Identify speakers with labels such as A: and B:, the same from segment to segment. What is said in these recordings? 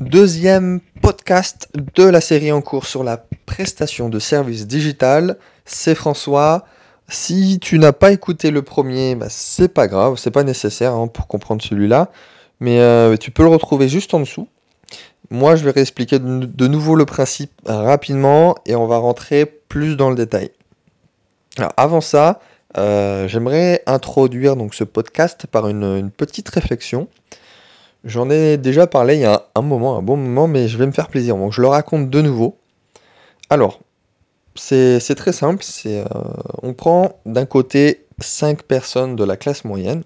A: Deuxième podcast de la série en cours sur la prestation de services digital. C'est François. Si tu n'as pas écouté le premier, bah, c'est pas grave, c'est pas nécessaire hein, pour comprendre celui-là. Mais euh, tu peux le retrouver juste en dessous. Moi, je vais réexpliquer de, nouveau le principe rapidement et on va rentrer plus dans le détail. Avant ça, euh, j'aimerais introduire donc ce podcast par une petite réflexion. J'en ai déjà parlé il y a un moment, un bon moment, mais je vais me faire plaisir. Donc je le raconte de nouveau. Alors, c'est très simple. Euh, on prend d'un côté 5 personnes de la classe moyenne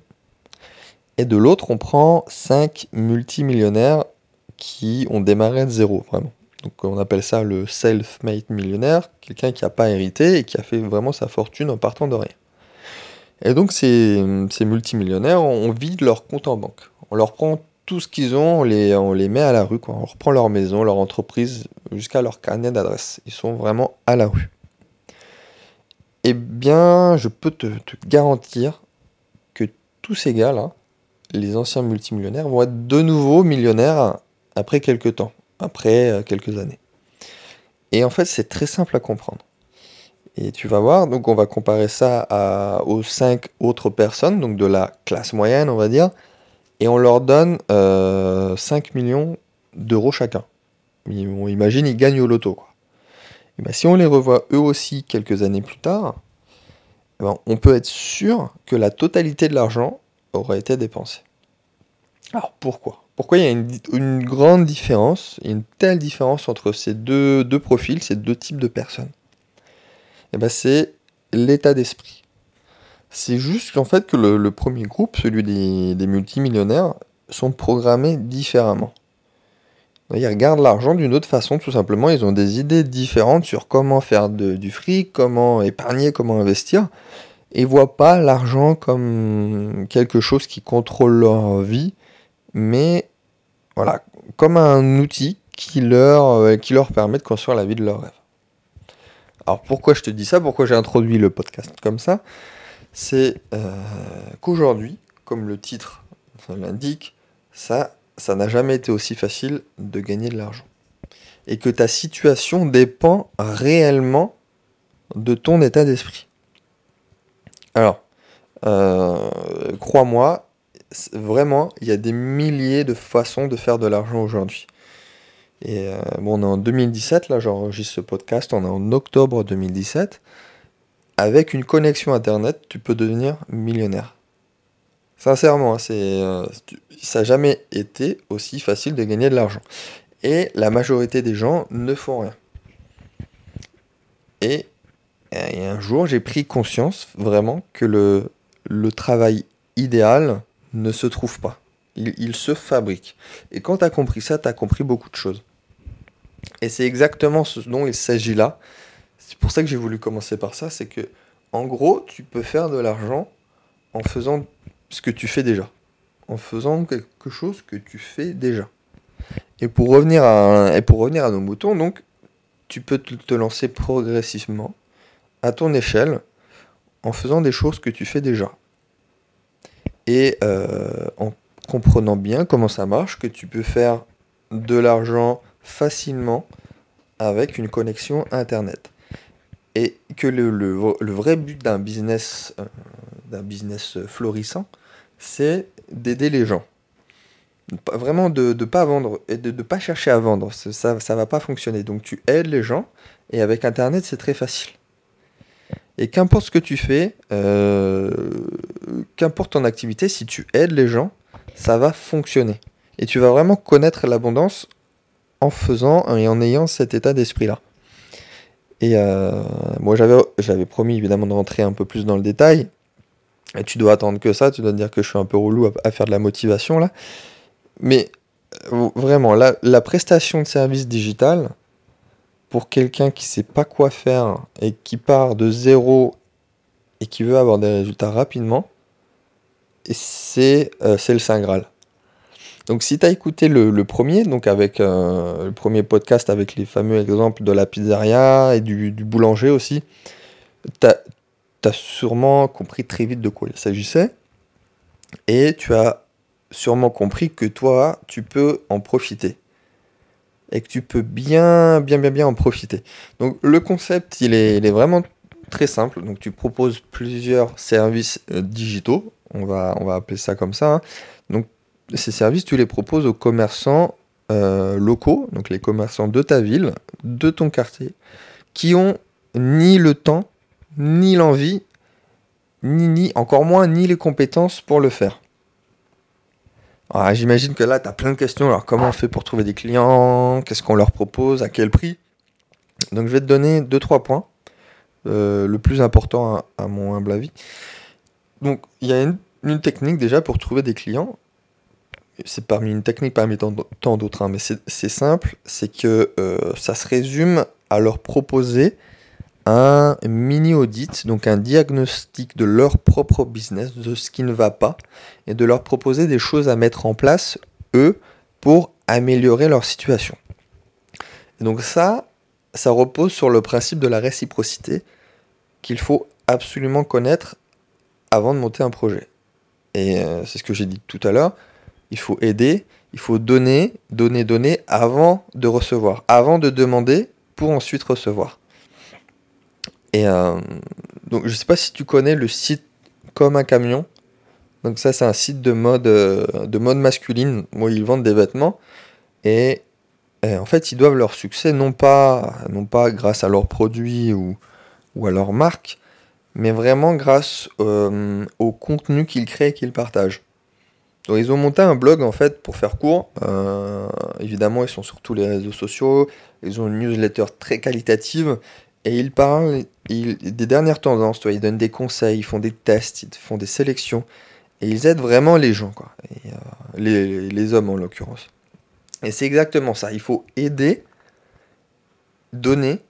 A: et de l'autre on prend 5 multimillionnaires qui ont démarré de zéro, vraiment. Donc on appelle ça le self-made millionnaire, quelqu'un qui n'a pas hérité et qui a fait vraiment sa fortune en partant de rien. Et donc ces, ces multimillionnaires, on vide leur compte en banque. On leur prend tout ce qu'ils ont, on les, met à la rue. Quoi. On reprend leur maison, leur entreprise, jusqu'à leur carnet d'adresse. Ils sont vraiment à la rue. Eh bien, je peux te, garantir que tous ces gars-là, les anciens multimillionnaires, vont être de nouveau millionnaires après quelques temps, après euh, quelques années. Et en fait, c'est très simple à comprendre. Et tu vas voir, donc on va comparer ça aux cinq autres personnes, donc de la classe moyenne, on va dire, et on leur donne euh, 5 millions d'euros chacun. On imagine, ils gagnent au loto. Ben, si on les revoit eux aussi quelques années plus tard, eh ben, on peut être sûr que la totalité de l'argent aurait été dépensé. Alors pourquoi? Pourquoi il y a une, une, grande différence, une telle différence entre ces deux, deux profils, ces deux types de personnes? Eh ben, C'est l'état d'esprit. C'est juste qu'en fait que le, premier groupe, celui des, des, multimillionnaires, sont programmés différemment. Ils regardent l'argent d'une autre façon, tout simplement. Ils ont des idées différentes sur comment faire du fric, comment épargner, comment investir. Et voient pas l'argent comme quelque chose qui contrôle leur vie, mais voilà, comme un outil qui leur, euh, qui leur permet de construire la vie de leur rêve. Alors pourquoi je te dis ça? Pourquoi j'ai introduit le podcast comme ça? C'est euh, qu'aujourd'hui, comme le titre l'indique, ça ça n'a jamais été aussi facile de gagner de l'argent. Et que ta situation dépend réellement de ton état d'esprit. Alors, euh, crois-moi, vraiment, il y a des milliers de façons de faire de l'argent aujourd'hui. Et euh, bon, on est en 2017, là j'enregistre ce podcast, on est en octobre 2017 avec une connexion internet, tu peux devenir millionnaire. Sincèrement, hein, euh, ça n'a jamais été aussi facile de gagner de l'argent. Et la majorité des gens ne font rien. Et, un jour, j'ai pris conscience vraiment que le, le travail idéal ne se trouve pas. Il, il se fabrique. Et quand tu as compris ça, tu as compris beaucoup de choses. Et c'est exactement ce dont il s'agit là. C'est pour ça que j'ai voulu commencer par ça, c'est que en gros, tu peux faire de l'argent en faisant ce que tu fais déjà, en faisant quelque chose que tu fais déjà. Et pour revenir à, nos moutons, donc, tu peux te, te lancer progressivement, à ton échelle, en faisant des choses que tu fais déjà. Et euh, en comprenant bien comment ça marche, que tu peux faire de l'argent facilement avec une connexion Internet et que le, vrai but d'un business, euh, business florissant, c'est d'aider les gens. Vraiment de ne pas vendre et de ne pas chercher à vendre. Ça ne va pas fonctionner. Donc tu aides les gens et avec Internet, c'est très facile. Et qu'importe ce que tu fais, euh, qu'importe ton activité, si tu aides les gens, ça va fonctionner. Et tu vas vraiment connaître l'abondance en faisant et en ayant cet état d'esprit-là. Et euh, moi, j'avais, promis évidemment de rentrer un peu plus dans le détail. Et tu dois attendre que ça, tu dois te dire que je suis un peu relou à, à faire de la motivation là. Mais euh, vraiment, la, la, prestation de service digital, pour quelqu'un qui sait pas quoi faire et qui part de zéro et qui veut avoir des résultats rapidement, c'est, euh, c'est le Saint Graal. Donc si tu as écouté le, premier, donc avec euh, le premier podcast avec les fameux exemples de la pizzeria et du, boulanger aussi, tu as, sûrement compris très vite de quoi il s'agissait. Et tu as sûrement compris que toi, tu peux en profiter. et que tu peux bien, bien, bien, bien en profiter. Donc le concept, il est, il est vraiment très simple. Donc tu proposes plusieurs services euh, digitaux, on va, on va appeler ça comme ça. Hein. Ces services, tu les proposes aux commerçants euh, locaux, donc les commerçants de ta ville, de ton quartier, qui ont ni le temps, ni l'envie, ni, ni, encore moins, ni les compétences pour le faire. J'imagine que là, tu as plein de questions. Alors, comment on fait pour trouver des clients? Qu'est-ce qu'on leur propose? À quel prix? Donc, je vais te donner 2-3 points. Euh, le plus important à, mon humble avis. Donc, il y a une, technique déjà pour trouver des clients. C'est parmi une technique parmi tant d'autres, hein, mais c'est simple. C'est que euh, ça se résume à leur proposer un mini audit, donc un diagnostic de leur propre business, de ce qui ne va pas, et de leur proposer des choses à mettre en place, eux, pour améliorer leur situation. Donc ça, ça repose sur le principe de la réciprocité qu'il faut absolument connaître avant de monter un projet. Et euh, c'est ce que j'ai dit tout à l'heure, il faut aider, il faut donner, donner, donner avant de recevoir, avant de demander pour ensuite recevoir. Et euh, donc, je sais pas si tu connais le site Comme un camion. Donc ça, c'est un site de mode, euh, masculine où ils vendent des vêtements. Et, en fait, ils doivent leur succès non pas, grâce à leurs produits ou, ou à leur marque, mais vraiment grâce euh, au contenu qu'ils créent et qu'ils partagent. Donc ils ont monté un blog en fait pour faire court. évidemment, ils sont sur tous les réseaux sociaux. Ils ont une newsletter très qualitative et ils parlent des dernières tendances, ils donnent des conseils, ils font des tests, ils font des sélections, et ils aident vraiment les gens, quoi. Euh, les, hommes en l'occurrence. Et c'est exactement ça, il faut aider, donner,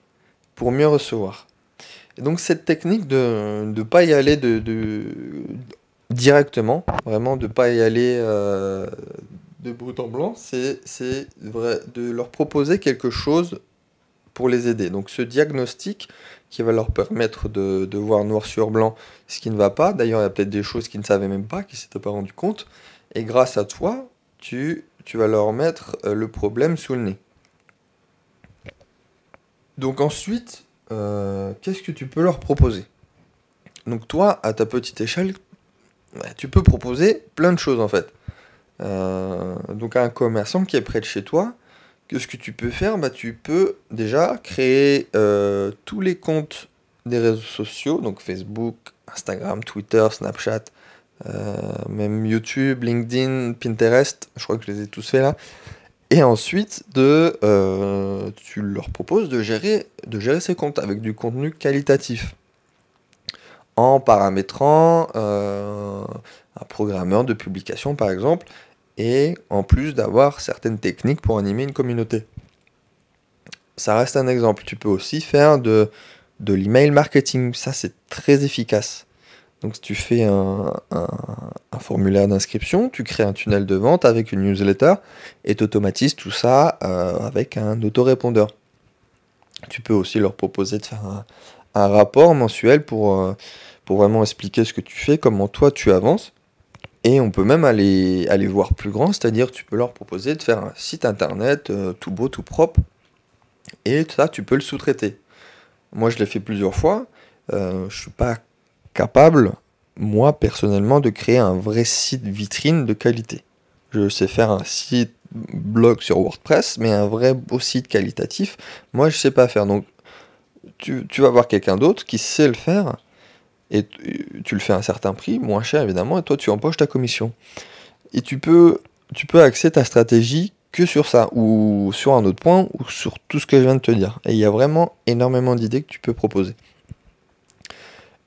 A: pour mieux recevoir. Et donc cette technique de ne pas y aller de, directement, vraiment de pas y aller euh, de brut en blanc, c'est de leur proposer quelque chose pour les aider. Donc ce diagnostic qui va leur permettre de, de voir noir sur blanc ce qui ne va pas. D'ailleurs, il y a peut-être des choses qu'ils ne savaient même pas, qu'ils ne s'étaient pas rendu compte. Et grâce à toi, tu, tu vas leur mettre euh, le problème sous le nez. Donc ensuite, euh, qu'est-ce que tu peux leur proposer? Donc toi, à ta petite échelle, tu peux proposer plein de choses en fait. Euh, donc un commerçant qui est près de chez toi, ce que tu peux faire, bah, tu peux déjà créer euh, tous les comptes des réseaux sociaux, donc Facebook, Instagram, Twitter, Snapchat, euh, même YouTube, LinkedIn, Pinterest, je crois que je les ai tous faits là. Et ensuite, tu leur proposes de gérer, de gérer ces comptes avec du contenu qualitatif. En paramétrant un programmeur de publication, par exemple, et en plus d'avoir certaines techniques pour animer une communauté. Ça reste un exemple. Tu peux aussi faire de, de l'email marketing. Ça, c'est très efficace. Donc, si tu fais un, formulaire d'inscription, tu crées un tunnel de vente avec une newsletter et tu automatises tout ça euh, avec un autorépondeur. Tu peux aussi leur proposer de faire un, rapport mensuel pour, euh, pour vraiment expliquer ce que tu fais, comment toi tu avances. Et on peut même aller, aller voir plus grand, c'est-à-dire tu peux leur proposer de faire un site internet euh, tout beau, tout propre, et ça, tu peux le sous-traiter. Moi, je l'ai fait plusieurs fois. Euh, je suis pas capable, moi, personnellement, de créer un vrai site vitrine de qualité. Je sais faire un site blog sur WordPress, mais un vrai beau site qualitatif, moi, je sais pas faire. Donc, tu, vas voir quelqu'un d'autre qui sait le faire et tu le fais à un certain prix, moins cher évidemment, et toi tu empoches ta commission. Et tu peux, axer ta stratégie que sur ça, ou sur un autre point, ou sur tout ce que je viens de te dire. Et il y a vraiment énormément d'idées que tu peux proposer.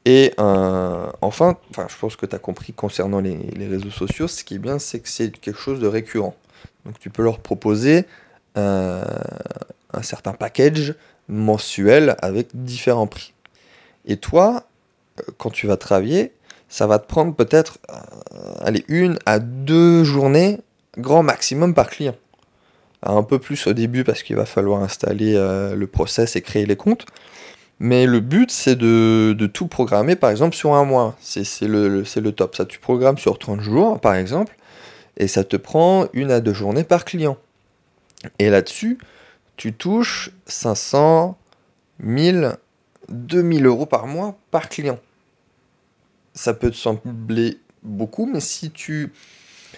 A: Et euh, enfin, enfin, je pense que tu as compris concernant les, réseaux sociaux, ce qui est bien, c'est que c'est quelque chose de récurrent. Donc tu peux leur proposer euh, un certain package mensuel avec différents prix. Et toi, quand tu vas travailler, ça va te prendre peut-être euh, une à deux journées, grand maximum par client. Un peu plus au début parce qu'il va falloir installer euh, le process et créer les comptes. Mais le but, c'est de, tout programmer, par exemple, sur un mois. C'est le, le top. Ça, tu programmes sur 30 jours, par exemple, et ça te prend une à deux journées par client. Et là-dessus, tu touches 500, 1000, 2000 euros par mois par client. Ça peut te sembler beaucoup, mais si tu,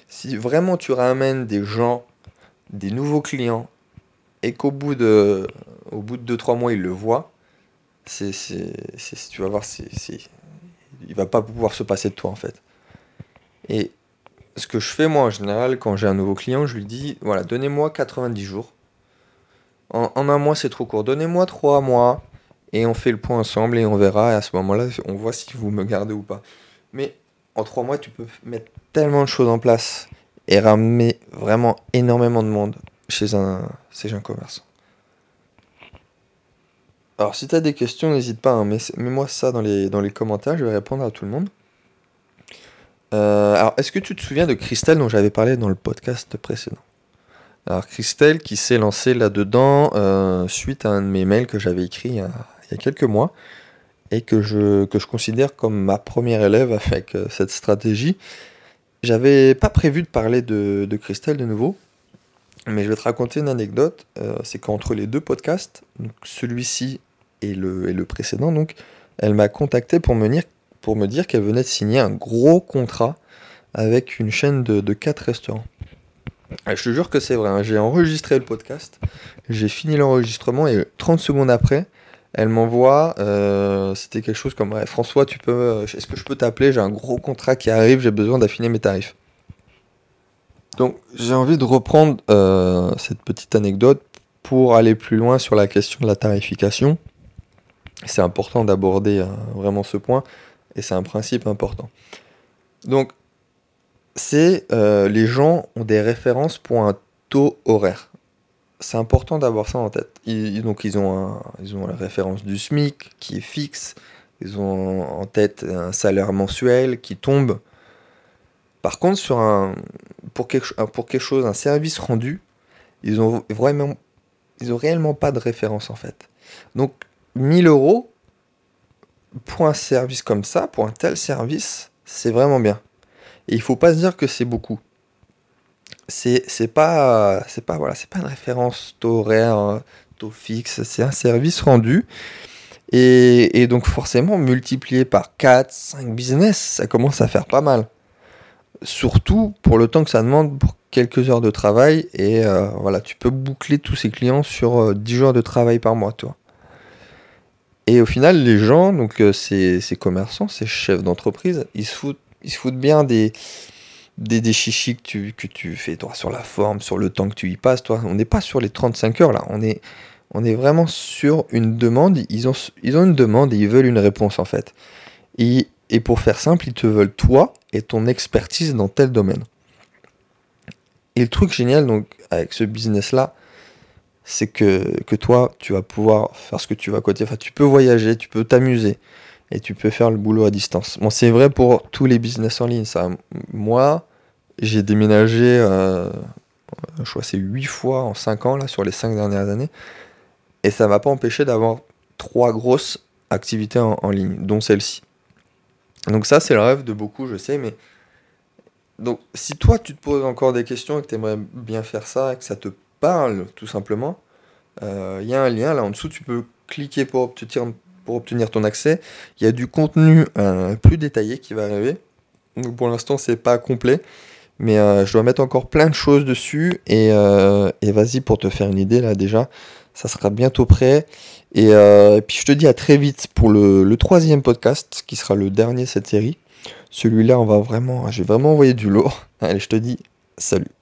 A: si vraiment tu ramènes des gens, des nouveaux clients, et qu'au bout de, au bout de 2-3 mois, ils le voient, c'est, tu vas voir, c'est, il va pas pouvoir se passer de toi en fait. Et ce que je fais moi en général quand j'ai un nouveau client, je lui dis voilà, donnez-moi 90 jours. En, un mois c'est trop court, donnez-moi 3 mois et on fait le point ensemble et on verra et à ce moment-là on voit si vous me gardez ou pas. Mais en 3 mois tu peux mettre tellement de choses en place et ramener vraiment énormément de monde chez un, chez un commerçant. Alors si tu as des questions, n'hésite pas, hein, mets-moi ça dans les, dans les commentaires, je vais répondre à tout le monde. Euh, alors, est-ce que tu te souviens de Christelle dont j'avais parlé dans le podcast précédent? Alors, Christelle qui s'est lancée là-dedans euh, suite à un de mes mails que j'avais écrit il y, a, quelques mois et que je, considère comme ma première élève avec euh, cette stratégie. J'avais pas prévu de parler de, de, Christelle de nouveau, mais je vais te raconter une anecdote. C'est qu'entre les deux podcasts, celui-ci et le, précédent, donc, elle m'a contacté pour me dire qu'elle venait de signer un gros contrat avec une chaîne de, de 4 restaurants. Je te jure que c'est vrai, hein. j'ai enregistré le podcast, j'ai fini l'enregistrement et 30 secondes après, elle m'envoie, euh, c'était quelque chose comme François, tu peux, euh, est-ce que je peux t'appeler? J'ai un gros contrat qui arrive, j'ai besoin d'affiner mes tarifs. Donc j'ai envie de reprendre euh, cette petite anecdote pour aller plus loin sur la question de la tarification. C'est important d'aborder vraiment ce point et c'est un principe important. Donc, c'est euh, les gens ont des références pour un taux horaire. C'est important d'avoir ça en tête. Donc, ils ont, ils ont la référence du SMIC qui est fixe. Ils ont en tête un salaire mensuel qui tombe. Par contre, sur un, pour, quelque, pour quelque chose, un service rendu, ils ont vraiment, ils ont réellement pas de référence en fait. Donc, 1000 euros, pour un service comme ça, pour un tel service, c'est vraiment bien. Et il faut pas se dire que c'est beaucoup. C'est pas pas voilà, pas une référence taux horaire, taux fixe, c'est un service rendu. Et, donc forcément multiplié par 4, 5 business, ça commence à faire pas mal. Surtout pour le temps que ça demande pour quelques heures de travail et euh, voilà, tu peux boucler tous ces clients sur 10 euh, jours de travail par mois, toi. Et au final, les gens, donc euh, ces, commerçants, ces chefs d'entreprise, ils se foutent, ils se foutent bien des, des, chichis que tu, que tu fais, toi, sur la forme, sur le temps que tu y passes, toi. On n'est pas sur les 35 heures, là. On est, on est vraiment sur une demande. Ils ont, ils ont une demande et ils veulent une réponse, en fait. Et, et pour faire simple, ils te veulent toi et ton expertise dans tel domaine. Et le truc génial, donc, avec ce business-là, c'est que, que toi, tu vas pouvoir faire ce que tu vas côté. Tu peux voyager, tu peux t'amuser et tu peux faire le boulot à distance. Bon, c'est vrai pour tous les business en ligne. Ça. Moi, j'ai déménagé, euh, je crois c'est 8 fois en 5 ans, là, sur les 5 dernières années. Et ça m'a pas empêché d'avoir trois grosses activités en, ligne, dont celle-ci. Donc ça, c'est le rêve de beaucoup, je sais, mais... Donc si toi, tu te poses encore des questions et que tu aimerais bien faire ça et que ça te parle, tout simplement, euh, il y a un lien là en dessous, tu peux cliquer pour obtenir, pour obtenir ton accès. Il y a du contenu euh, plus détaillé qui va arriver. Pour l'instant, c'est pas complet, mais euh, je dois mettre encore plein de choses dessus. Et, et vas-y, pour te faire une idée là déjà, ça sera bientôt prêt. Et, puis je te dis à très vite pour le, le, troisième podcast, qui sera le dernier de cette série. Celui-là, on va vraiment, j'ai vraiment envoyé du lourd. Allez, je te dis salut.